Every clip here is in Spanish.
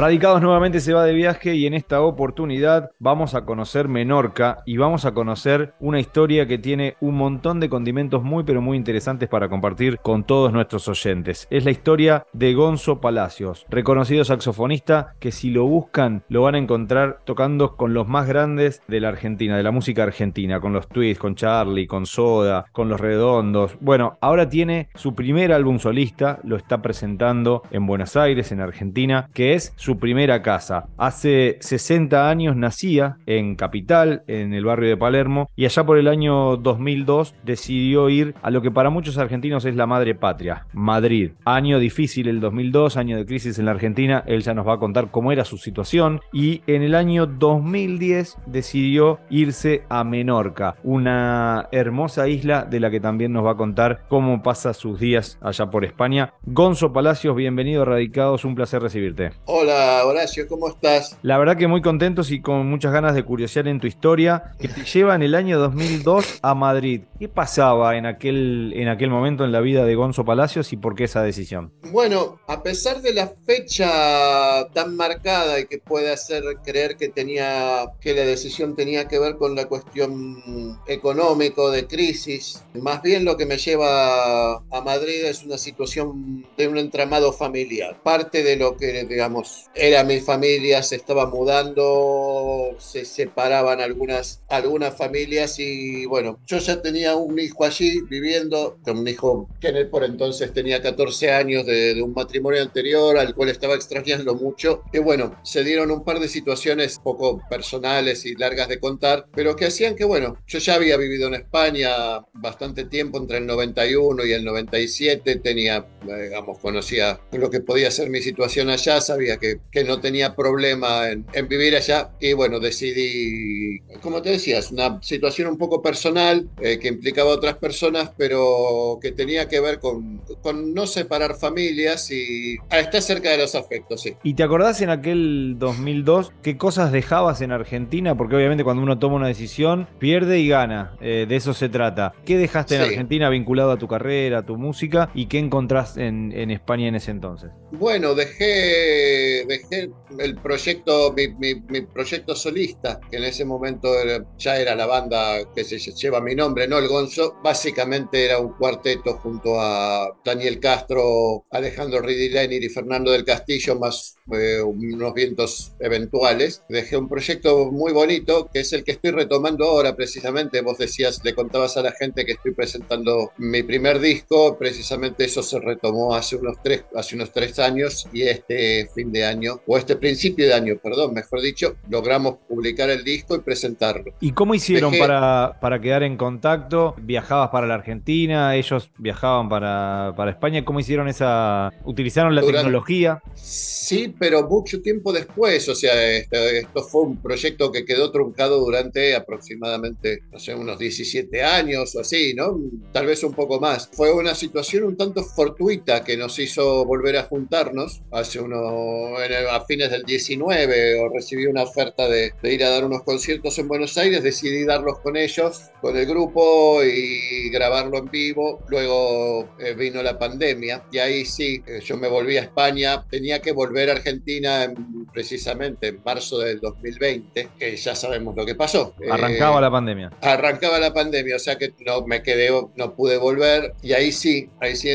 Radicados nuevamente se va de viaje y en esta oportunidad vamos a conocer Menorca y vamos a conocer una historia que tiene un montón de condimentos muy pero muy interesantes para compartir con todos nuestros oyentes. Es la historia de Gonzo Palacios, reconocido saxofonista que si lo buscan lo van a encontrar tocando con los más grandes de la Argentina, de la música argentina, con los Twists, con Charlie, con Soda, con los Redondos. Bueno, ahora tiene su primer álbum solista, lo está presentando en Buenos Aires, en Argentina, que es su primera casa. Hace 60 años nacía en Capital, en el barrio de Palermo, y allá por el año 2002 decidió ir a lo que para muchos argentinos es la madre patria, Madrid. Año difícil el 2002, año de crisis en la Argentina, él ya nos va a contar cómo era su situación, y en el año 2010 decidió irse a Menorca, una hermosa isla de la que también nos va a contar cómo pasa sus días allá por España. Gonzo Palacios, bienvenido a Radicados, un placer recibirte. Hola. Horacio, ¿cómo estás? La verdad que muy contentos y con muchas ganas de curiosear en tu historia que te lleva en el año 2002 a Madrid. ¿Qué pasaba en aquel, en aquel momento en la vida de Gonzo Palacios y por qué esa decisión? Bueno, a pesar de la fecha tan marcada y que puede hacer creer que tenía que la decisión tenía que ver con la cuestión económico de crisis, más bien lo que me lleva a Madrid es una situación de un entramado familiar. Parte de lo que digamos era mi familia, se estaba mudando, se separaban algunas, algunas familias y bueno, yo ya tenía un hijo allí viviendo, con un hijo que por entonces tenía 14 años de, un matrimonio anterior al cual estaba extrañando mucho. Y bueno, se dieron un par de situaciones poco personales y largas de contar, pero que hacían que bueno, yo ya había vivido en España bastante tiempo, entre el 91 y el 97, tenía, digamos, conocía lo que podía ser mi situación allá, sabía que que, no tenía problema en, vivir allá y bueno, decidí, como te decías, una situación un poco personal eh, que implicaba a otras personas, pero que tenía que ver con, con no separar familias y estar cerca de los afectos, sí. ¿Y te acordás en aquel 2002 qué cosas dejabas en Argentina? Porque obviamente cuando uno toma una decisión, pierde y gana, eh, de eso se trata. ¿Qué dejaste en Argentina vinculado a tu carrera, a tu música y qué encontrás en, en España en ese entonces? Bueno, dejé dejé el proyecto, mi, proyecto solista, que en ese momento ya era la banda que se lleva mi nombre, ¿no? El Gonzo. Básicamente era un cuarteto junto a Daniel Castro, Alejandro Ridilenir y Fernando del Castillo, más eh, unos vientos eventuales. Dejé un proyecto muy bonito, que es el que estoy retomando ahora precisamente. Vos decías, le contabas a la gente que estoy presentando mi primer disco, precisamente eso se retomó hace unos tres, hace unos tres años y este fin de año año, o este principio de año, perdón, mejor dicho, logramos publicar el disco y presentarlo. ¿Y cómo hicieron para, para quedar en contacto? ¿Viajabas para la Argentina? ¿Ellos viajaban para, para España? ¿Cómo hicieron esa... ¿Utilizaron la tecnología? Sí, pero mucho tiempo después, o sea, esto, fue un proyecto que quedó truncado durante aproximadamente, no sé, unos 17 años o así, ¿no? Tal vez un poco más. Fue una situación un tanto fortuita que nos hizo volver a juntarnos hace unos a fines del 19 o recibí una oferta de, ir a dar unos conciertos en Buenos Aires, decidí darlos con ellos, con el grupo y grabarlo en vivo. Luego eh, vino la pandemia y ahí sí, eh, yo me volví a España, tenía que volver a Argentina precisamente en marzo del 2020, que ya sabemos lo que pasó. Arrancaba eh, la pandemia. Arrancaba la pandemia, o sea que no me quedé, no pude volver y ahí sí, ahí sí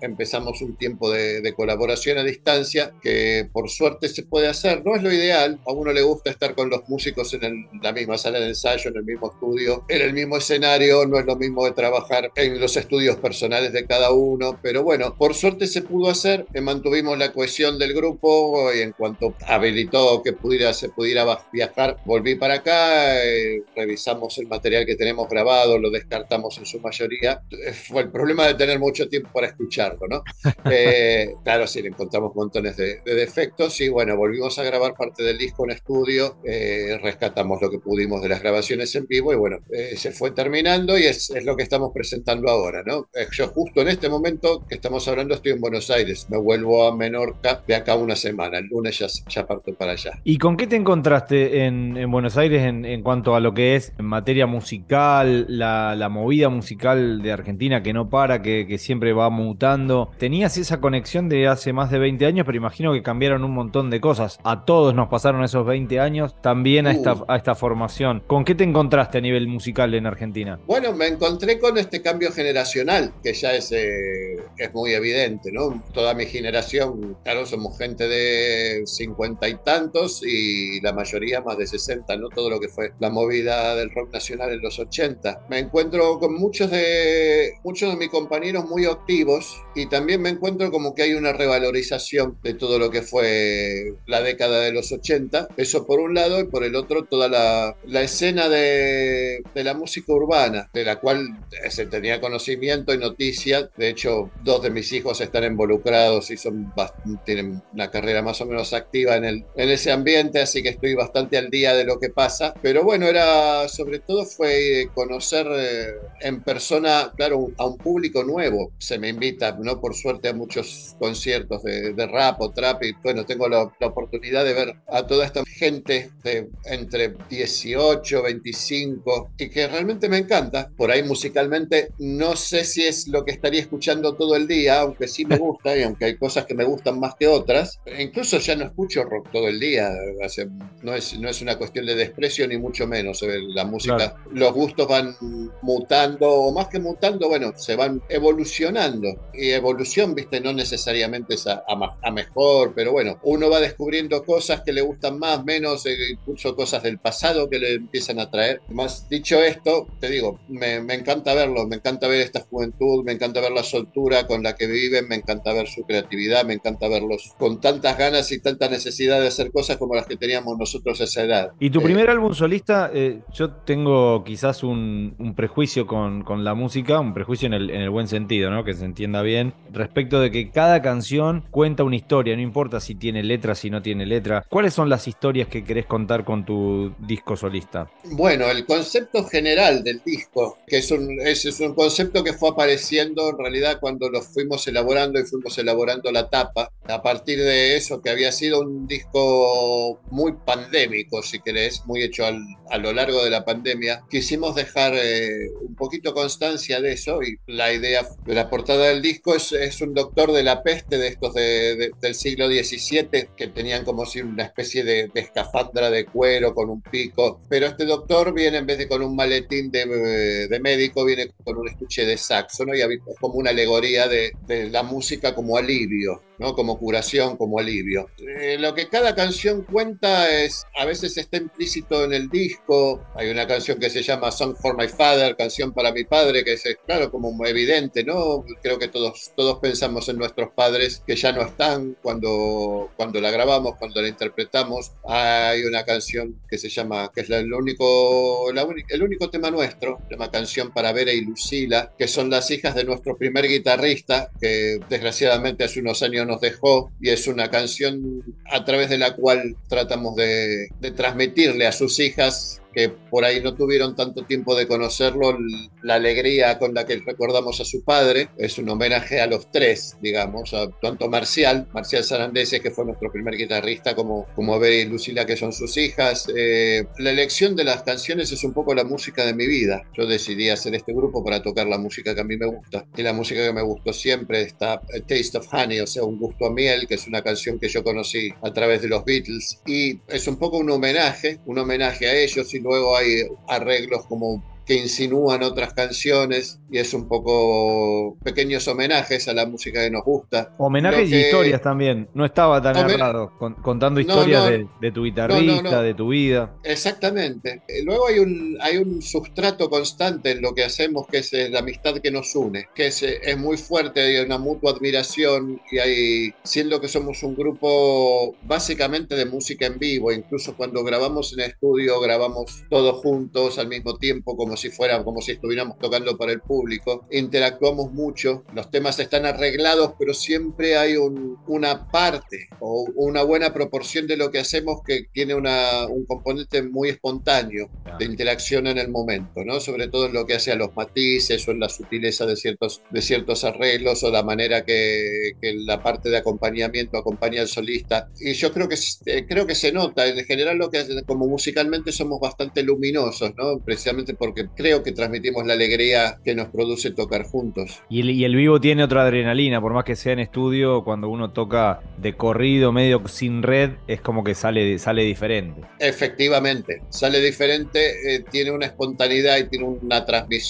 empezamos un tiempo de, de colaboración a distancia que por suerte se puede hacer. No es lo ideal, a uno le gusta estar con los músicos en la misma sala de ensayo, en el mismo estudio, en el mismo escenario, no es lo mismo de trabajar en los estudios personales de cada uno, pero bueno, por suerte se pudo hacer, eh, mantuvimos la cohesión del grupo y en cuanto habilitó que pudiera, se pudiera viajar, volví para acá, eh, revisamos el material que tenemos grabado, lo descartamos en su mayoría. Eh, fue el problema de tener mucho tiempo para escucharlo, ¿no? claro, sí, le encontramos montones de, de efectos y bueno, volvimos a grabar parte del disco en estudio, eh, rescatamos lo que pudimos de las grabaciones en vivo y bueno, eh, se fue terminando y es, lo que estamos presentando ahora, ¿no? Eh, yo justo en este momento que estamos hablando estoy en Buenos Aires, me vuelvo a Menorca de acá una semana, el lunes ya, ya parto para allá. ¿Y con qué te encontraste en, en Buenos Aires en, cuanto a lo que es en materia musical, la, la movida musical de Argentina que no para, que, que siempre va mutando? ¿Tenías esa conexión de hace más de 20 años, pero imagino que cambió cambiaron un montón de cosas. A todos nos pasaron esos 20 años, también a, esta, Uh. a esta formación. ¿Con qué te encontraste a nivel musical en Argentina? Bueno, me encontré con este cambio generacional, que ya es, eh, es muy evidente, ¿no? Toda mi generación, claro, somos gente de cincuenta y tantos y la mayoría más de 60, ¿no? Todo lo que fue la movida del rock nacional en los 80. Me encuentro con muchos de, muchos de mis compañeros muy activos y también me encuentro como que hay una revalorización de todo lo que fue la década de los 80. Eso por un lado y por el otro toda la, la escena de, de la música urbana, de la cual se tenía conocimiento y noticia. De hecho, dos de mis hijos están involucrados y son tienen una carrera más o menos activa en, el, en ese ambiente, así que estoy bastante al día de lo que pasa. Pero bueno, era sobre todo fue conocer eh, en persona, claro, a un público nuevo. Se me invita, ¿no? Por suerte, a muchos conciertos de, de rap o trap y bueno, tengo la, la oportunidad de ver a toda esta gente de entre 18, 25 y que realmente me encanta. Por ahí musicalmente no sé si es lo que estaría escuchando todo el día, aunque sí me gusta y aunque hay cosas que me gustan más que otras. Incluso ya no escucho rock todo el día, no, es, no es una cuestión de desprecio ni mucho menos. eh, La música, Claro. los gustos van mutando, o más que mutando, bueno, se van evolucionando. Y evolución, viste, no necesariamente es a, a a mejor, pero bueno, uno va descubriendo cosas que le gustan más, menos, eh, incluso cosas del pasado que le empiezan a traer. Más dicho esto, te digo, me, me encanta verlo, me encanta ver esta juventud, me encanta ver la soltura con la que viven, me encanta ver su creatividad, me encanta verlos con tantas ganas y tanta necesidad de hacer cosas como las que teníamos nosotros a esa edad. Y tu Eh, primer álbum solista, eh, yo tengo quizás un, un prejuicio con, con la música, un prejuicio en el, en el buen sentido, ¿no? Que se entienda bien, respecto de que cada canción cuenta una historia, no importa si tiene letra, si no tiene letra. ¿Cuáles son las historias que querés contar con tu disco solista? Bueno, el concepto general del disco, que es un, es, es un concepto que fue apareciendo en realidad cuando lo fuimos elaborando y fuimos elaborando la tapa, a partir de eso que había sido un disco muy pandémico, si querés, muy hecho al- a lo largo de la pandemia, quisimos dejar eh, un poquito constancia de eso y la idea de la portada del disco es, es un doctor de la peste de estos de- de- del siglo Que tenían como si una especie de, escafandra de cuero con un pico, pero este doctor viene en vez de con un maletín de, médico, viene con un estuche de saxo, ¿no? Y es como una alegoría de la música como alivio. ¿No? Como curación, como alivio. Eh, lo que cada canción cuenta es, a veces está implícito en el disco. Hay una canción que se llama Song for My Father, canción para mi padre, que es, claro, como evidente, ¿no? Creo que todos, todos pensamos en nuestros padres que ya no están cuando, cuando la grabamos, cuando la interpretamos. Hay una canción que se llama, que es el, único, la el único tema nuestro, se llama Canción para Vera y Lucila, que son las hijas de nuestro primer guitarrista, que desgraciadamente hace unos años nos dejó, y es una canción a través de la cual tratamos de, de transmitirle a sus hijas que por ahí no tuvieron tanto tiempo de conocerlo, la alegría con la que recordamos a su padre. Es un homenaje a los tres, digamos, a tanto Marcial, Marcial Sarandese, que fue nuestro primer guitarrista, como, como Vera y Lucila, que son sus hijas. Eh, la elección de las canciones es un poco la música de mi vida. Yo decidí hacer este grupo para tocar la música que a mí me gusta. Y la música que me gustó siempre está A Taste of Honey, o sea, un gusto a miel, que es una canción que yo conocí a través de los Beatles. Y es un poco un homenaje, un homenaje a ellos y luego hay arreglos como que insinúan otras canciones y es un poco pequeños homenajes a la música que nos gusta. Homenajes Lo y que- historias también. No estaba tan Homen- errado con- contando No, historias no. de, de tu guitarrista, no. de tu vida. Exactamente. Eh, Luego hay un, hay un sustrato constante en lo que hacemos, que es eh, la amistad que nos une, que es, eh, es muy fuerte, hay una mutua admiración y hay, siendo que somos un grupo básicamente de música en vivo, incluso cuando grabamos en estudio, grabamos todos juntos al mismo tiempo, como si fuera, como si estuviéramos tocando para el público, interactuamos mucho, los temas están arreglados, pero siempre hay un- una parte o una buena proporción de lo que hacemos que tiene una, un componente muy espontáneo de interacción en el momento, ¿no? Sobre todo en lo que hace a los matices o en la sutileza de ciertos, de ciertos arreglos o la manera que, que la parte de acompañamiento acompaña al solista. Y yo creo que, eh, creo que se nota, en general lo que como musicalmente somos bastante luminosos, ¿no? Precisamente porque creo que transmitimos la alegría que nos produce tocar juntos. Y el, y el vivo tiene otra adrenalina, por más que sea en estudio, cuando uno toca de corrido, medio sin red, es como que sale, sale diferente. Efectivamente, sale diferente, eh, tiene una espontaneidad y tiene una transmisión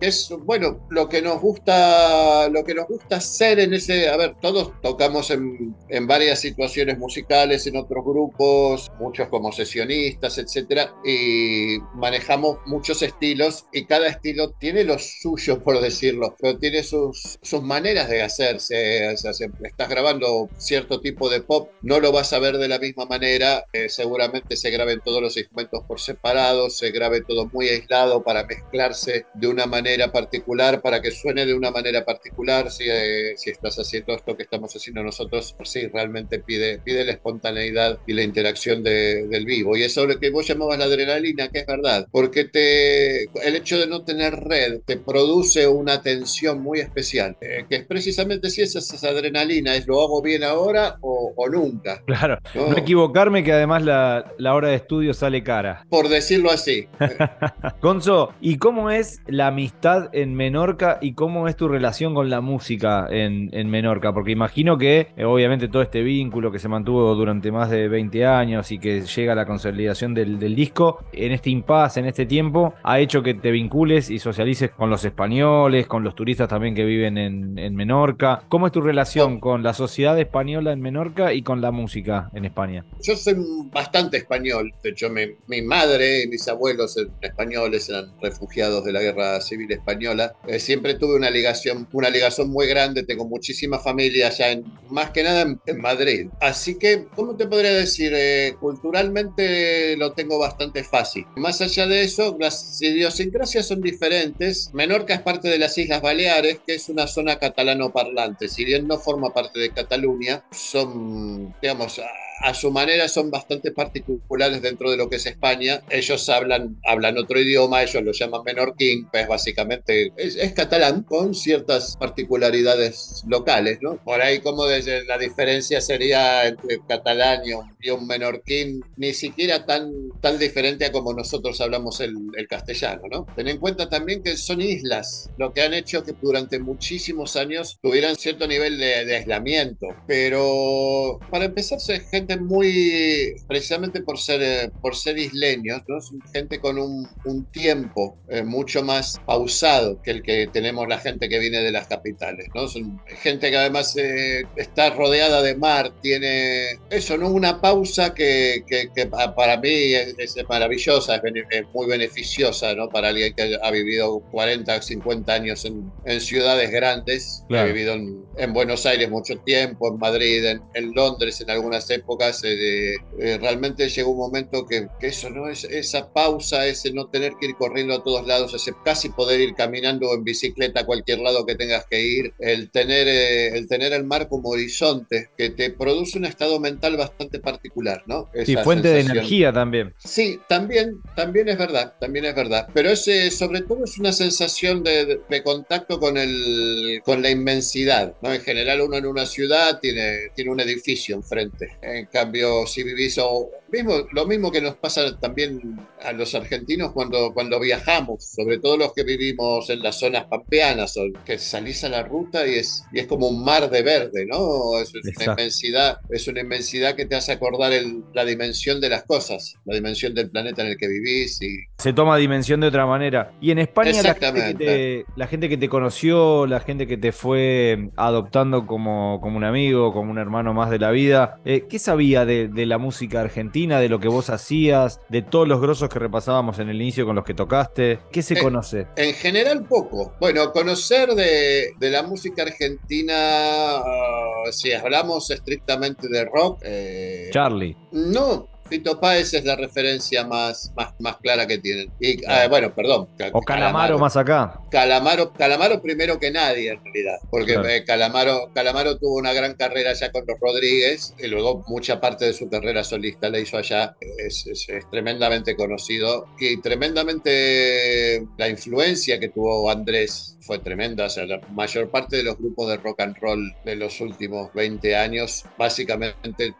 es, bueno, lo que nos gusta, lo que nos gusta hacer en ese, a ver, todos tocamos en, en varias situaciones musicales, en otros grupos, muchos como sesionistas, etcétera, y manejamos muchos estilos y cada estilo tiene lo suyo, por decirlo, pero tiene sus, sus maneras de hacerse. O sea, si estás grabando cierto tipo de pop, no lo vas a ver de la misma manera, eh, seguramente se graben todos los instrumentos por separado, se grabe todo muy aislado para mezclarse de una manera particular, para que suene de una manera particular, si, eh, si estás haciendo esto que estamos haciendo nosotros, sí, realmente pide, pide la espontaneidad y la interacción de, del vivo. Y eso es lo que vos llamabas la adrenalina, que es verdad, porque te, el hecho de no tener red te produce una tensión muy especial, eh, que es precisamente si esa, esa adrenalina, es lo hago bien ahora o, o nunca. Claro, no, no equivocarme que además la, la, hora de estudio sale cara. Por decirlo así. Gonzo, ¿y cómo es la amistad en Menorca y cómo es tu relación con la música en, en Menorca? Porque imagino que eh, obviamente todo este vínculo que se mantuvo durante más de 20 años y que llega a la consolidación del, del disco, en este impasse, en este tiempo, ha hecho que te vincules y socialices con los españoles, con los turistas también que viven en, en Menorca. ¿Cómo es tu relación oh. con la sociedad española en Menorca y con la música en España? Yo soy bastante español. De hecho, mi, mi madre y mis abuelos eran españoles, eran refugiados de la guerra civil española. Eh, siempre tuve una ligación, una ligación muy grande. Tengo muchísima familia allá, en, más que nada en, en Madrid. Así que, ¿cómo te podría decir? Eh, culturalmente lo tengo bastante fácil. Más allá de eso, las idiosincrasias son diferentes. Menorca es parte de las Islas Baleares, que es una zona catalano parlante. Si bien no forma parte de Cataluña, son, digamos, a su manera son bastante particulares dentro de lo que es España. Ellos hablan, hablan otro idioma, ellos lo llaman menorquín, pues básicamente es, es catalán con ciertas particularidades locales, ¿no? Por ahí como desde la diferencia sería entre catalán y un, y un menorquín, ni siquiera tan, tan diferente a como nosotros hablamos el, el castellano, ¿no? Ten en cuenta también que son islas, lo que han hecho que durante muchísimos años tuvieran cierto nivel de, de aislamiento, pero para empezar, gente muy, precisamente por ser, eh, por ser isleños, ¿no? Son gente con un, un tiempo eh, mucho más pausado que el que tenemos la gente que viene de las capitales, ¿no? Son gente que además eh, está rodeada de mar, tiene eso, ¿no? Una pausa que, que, que para mí es, es maravillosa, es, es, muy beneficiosa, ¿no? Para alguien que ha vivido 40, 50 años en, en ciudades grandes, claro. ha vivido en, en, Buenos Aires mucho tiempo, en Madrid, en, en Londres en algunas épocas, eh, eh, realmente llegó un momento que, que, eso, ¿no? Es, esa pausa, ese no tener que ir corriendo a todos lados, ese casi poder ir caminando en bicicleta a cualquier lado que tengas que ir, el tener, eh, el tener el mar como horizonte, que te produce un estado mental bastante particular, ¿no? Esa sí, fuente sensación. de energía también. Sí, también, también es verdad, también es verdad. Pero ese, sobre todo es una sensación de, de, de contacto con, el, con la inmensidad, ¿no? En general uno en una ciudad tiene, tiene un edificio enfrente, en cambio si vivís o mismo, lo mismo que nos pasa también a los argentinos cuando, cuando viajamos, sobre todo los que vivimos en las zonas pampeanas, que salís a la ruta y es, y es como un mar de verde, ¿no? Es una inmensidad, es una inmensidad que te hace acordar el, la dimensión de las cosas, la dimensión del planeta en el que vivís. Y... Se toma dimensión de otra manera. Y en España la gente, te, la gente, que te, conoció, la gente que te fue adoptando como, como un amigo, como un hermano más de la vida, eh, ¿qué sabía de, de la música argentina, de lo que vos hacías, de todos los grosos que repasábamos en el inicio con los que tocaste? ¿Qué se en, conoce? En general poco. Bueno, conocer de, de la música argentina, uh, si hablamos estrictamente de rock... Eh, Charlie. No, Fito Páez es la referencia más, más, más clara que tienen. Y, eh, bueno, perdón. O Calamaro, Calamaro, más acá. Calamaro, Calamaro primero que nadie, en realidad. Porque claro. eh, Calamaro, Calamaro tuvo una gran carrera allá con los Rodríguez y luego mucha parte de su carrera solista la hizo allá. Es, es, es tremendamente conocido y tremendamente la influencia que tuvo Andrés fue tremenda. O sea, la mayor parte de los grupos de rock and roll de los últimos 20 años básicamente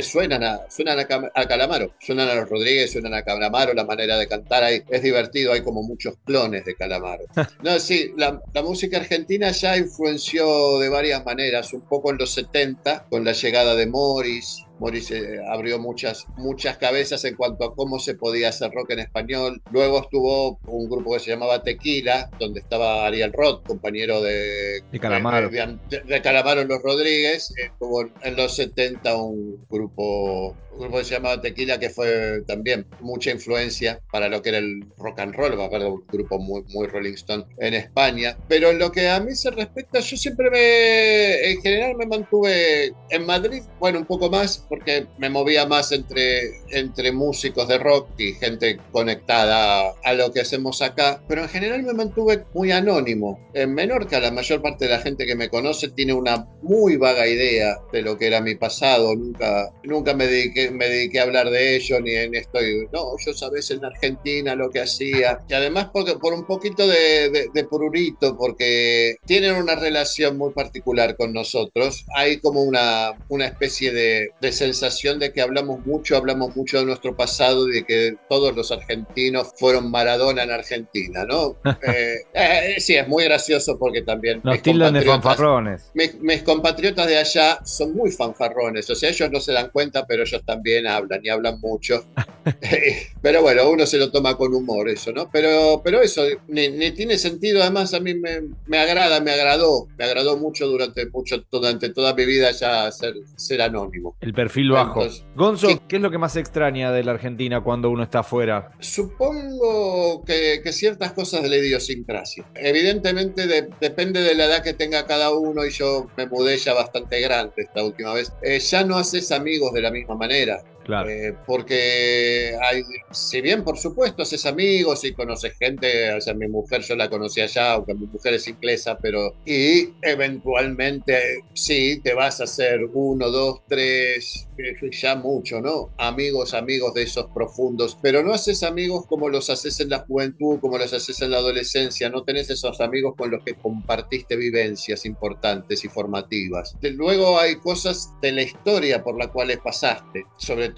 suenan, a, suenan a, Calamaro, suenan a los Rodríguez, suenan a Calamaro, la manera de cantar ahí es divertido, hay como muchos clones de Calamaro. No, sí, la, la música argentina ya influenció de varias maneras, un poco en los 70 con la llegada de Morris, Morris eh, abrió muchas, muchas cabezas en cuanto a cómo se podía hacer rock en español. Luego estuvo un grupo que se llamaba Tequila, donde estaba Ariel Roth, compañero de, de Calamaro. De, Calamaro en los Rodríguez. Estuvo en los 70 un grupo un grupo que se llamaba Tequila, que fue también mucha influencia para lo que era el rock and roll, me un grupo muy, muy Rolling Stone en España. Pero en lo que a mí se respecta, yo siempre me, en general me mantuve en Madrid, bueno, un poco más, porque me movía más entre, entre músicos de rock y gente conectada a lo que hacemos acá, pero en general me mantuve muy anónimo. En Menorca, la mayor parte de la gente que me conoce tiene una muy vaga idea de lo que era mi pasado, nunca, nunca me dediqué me dediqué a hablar de ello, ni en esto. No, yo sabes en Argentina lo que hacía. Y además porque, por un poquito de, de, pururito, porque tienen una relación muy particular con nosotros. Hay como una, una especie de, de sensación de que hablamos mucho, hablamos mucho de nuestro pasado y de que todos los argentinos fueron Maradona en Argentina, ¿no? Eh, eh, sí, es muy gracioso porque también... Nos tildan de fanfarrones. Mis, mis compatriotas de allá son muy fanfarrones, o sea, ellos no se dan cuenta, pero ellos también hablan y hablan mucho. pero bueno, uno se lo toma con humor eso, ¿no? Pero, pero eso ni, tiene sentido, además a mí me, me, agrada, me agradó, me agradó mucho durante, mucho, durante toda mi vida ya ser, ser anónimo. El perfil bajo. Gonzo, ¿qué, es lo que más extraña de la Argentina cuando uno está afuera? Supongo que, que ciertas cosas de la idiosincrasia. Evidentemente depende de la edad que tenga cada uno y yo me mudé ya bastante grande esta última vez. Eh, ya no haces amigos de la misma manera Claro. Eh, porque hay, si bien por supuesto haces amigos y conoces gente, o sea, mi mujer yo la conocí allá, aunque mi mujer es inglesa, pero y eventualmente sí, te vas a hacer uno, dos, tres, ya mucho, ¿no? Amigos, amigos de esos profundos, pero no haces amigos como los haces en la juventud, como los haces en la adolescencia, no tenés esos amigos con los que compartiste vivencias importantes y formativas. Luego hay cosas de la historia por las cuales pasaste sobre todo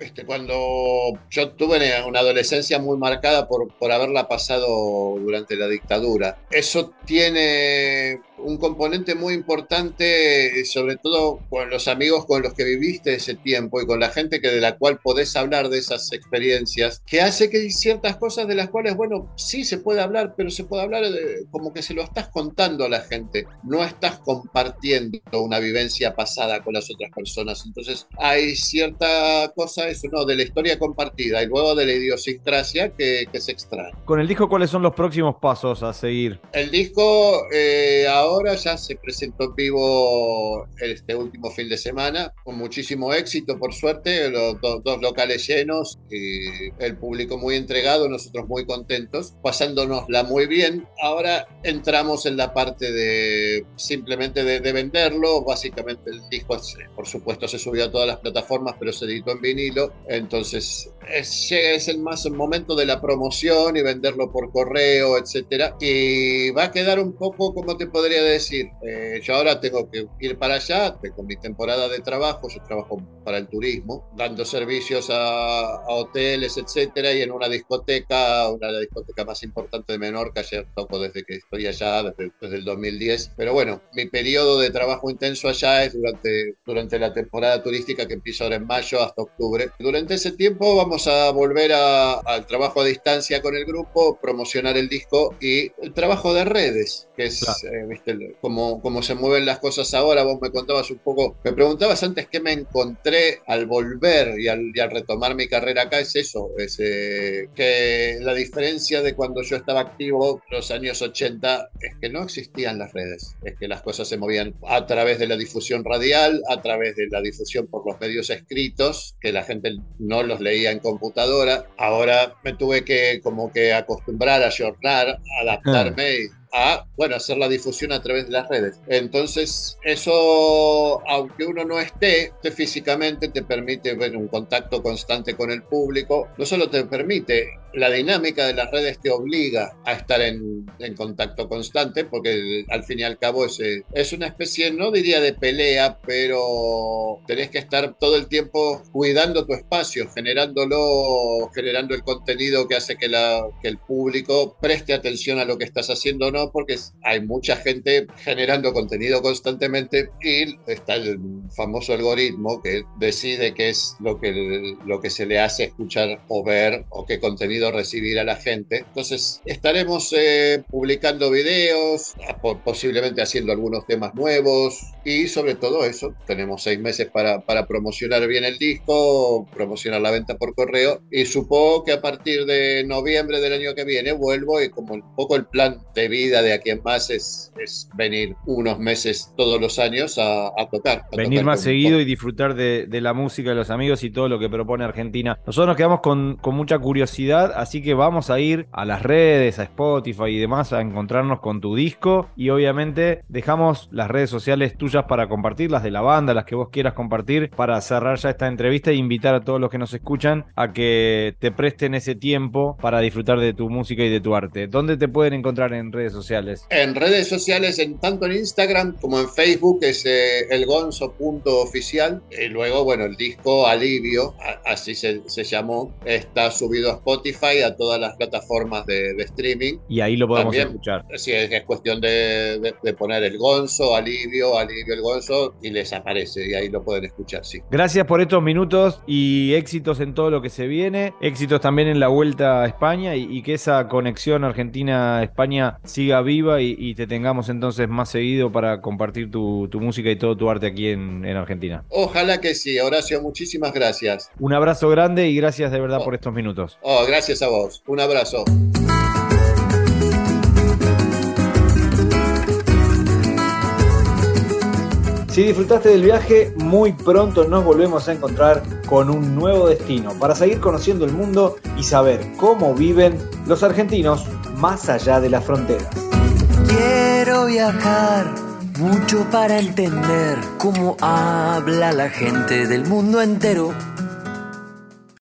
este, cuando yo tuve una adolescencia muy marcada por, por haberla pasado durante la dictadura. Eso tiene un componente muy importante, sobre todo con los amigos con los que viviste ese tiempo y con la gente que de la cual podés hablar de esas experiencias, que hace que hay ciertas cosas de las cuales, bueno, sí se puede hablar, pero se puede hablar como que se lo estás contando a la gente, no estás compartiendo una vivencia pasada con las otras personas. Entonces hay cierta cosa, eso no, de la historia compartida y luego de la idiosincrasia que, que se extrae. Con el disco, ¿cuáles son los próximos pasos a seguir? El disco eh, ahora ahora ya se presentó en vivo este último fin de semana, con muchísimo éxito, por suerte, los dos locales llenos, y el público muy entregado, nosotros muy contentos, pasándonosla muy bien. Ahora entramos en la parte de simplemente de, venderlo, básicamente el disco, por supuesto, se subió a todas las plataformas, pero se editó en vinilo, entonces es, es el más momento de la promoción y venderlo por correo, etcétera, y va a quedar un poco, como te podría decir, eh, yo ahora tengo que ir para allá, tengo mi temporada de trabajo, yo trabajo para el turismo, dando servicios a, hoteles, etcétera, y en una discoteca, una de las discotecas más importantes de Menorca, ayer toco desde que estoy allá, desde, desde, el 2010, pero bueno, mi periodo de trabajo intenso allá es durante, durante la temporada turística que empieza ahora en mayo hasta octubre. Durante ese tiempo vamos a volver al trabajo a distancia con el grupo, promocionar el disco y el trabajo de redes, que es, eh, como, se mueven las cosas ahora. Vos me contabas un poco, me preguntabas antes qué me encontré al volver y al, retomar mi carrera acá, es eso, es eh, que la diferencia de cuando yo estaba activo los años 80 es que no existían las redes, es que las cosas se movían a través de la difusión radial, a través de la difusión por los medios escritos, que la gente no los leía en computadora. Ahora me tuve que como que acostumbrar a jornar, adaptarme y a, bueno, hacer la difusión a través de las redes. Entonces, eso, aunque uno no esté, te físicamente te permite ver un contacto constante con el público. No solo te permite, la dinámica de las redes te obliga a estar en, en contacto constante, porque al fin y al cabo es, eh, es una especie, no diría de pelea, pero tenés que estar todo el tiempo cuidando tu espacio, generándolo, generando el contenido que hace que, la, que el público preste atención a lo que estás haciendo o no, porque hay mucha gente generando contenido constantemente y está el famoso algoritmo que decide qué es lo que, lo que se le hace escuchar o ver o qué contenido recibir a la gente. Entonces estaremos eh, publicando videos, posiblemente haciendo algunos temas nuevos y sobre todo eso, tenemos seis meses para, para promocionar bien el disco, promocionar la venta por correo y supongo que a partir de noviembre del año que viene vuelvo y como un poco el plan de vida de aquí en más es, es venir unos meses todos los años a, tocar. venir más seguido y disfrutar de, de, la música de los amigos y todo lo que propone Argentina. Nosotros nos quedamos con, con mucha curiosidad, así que vamos a ir a las redes, a Spotify y demás a encontrarnos con tu disco y obviamente dejamos las redes sociales tuyas para compartir, las de la banda, las que vos quieras compartir, para cerrar ya esta entrevista e invitar a todos los que nos escuchan a que te presten ese tiempo para disfrutar de tu música y de tu arte. ¿Dónde te pueden encontrar en redes sociales? En redes sociales, en, tanto en Instagram como en Facebook, es eh, elgonzo.oficial. Y luego, bueno, el disco Alivio, así se, llamó, está subido a Spotify, a todas las plataformas de, streaming. Y ahí lo podemos escuchar. Sí, es, es cuestión de, de, poner el Gonzo, Alivio, Alivio el Gonzo, y les aparece, y ahí lo pueden escuchar, sí. Gracias por estos minutos y éxitos en todo lo que se viene, éxitos también en la vuelta a España y, que esa conexión Argentina-España siga viva y, te tengamos entonces más seguido para compartir tu, música y todo tu arte aquí en, Argentina. Ojalá que sí, Horacio, muchísimas gracias. Un abrazo grande y gracias de verdad oh. por estos minutos. Oh, gracias a vos. Un abrazo. Si disfrutaste del viaje, muy pronto nos volvemos a encontrar con un nuevo destino para seguir conociendo el mundo y saber cómo viven los argentinos más allá de las fronteras. Quiero viajar mucho para entender cómo habla la gente del mundo entero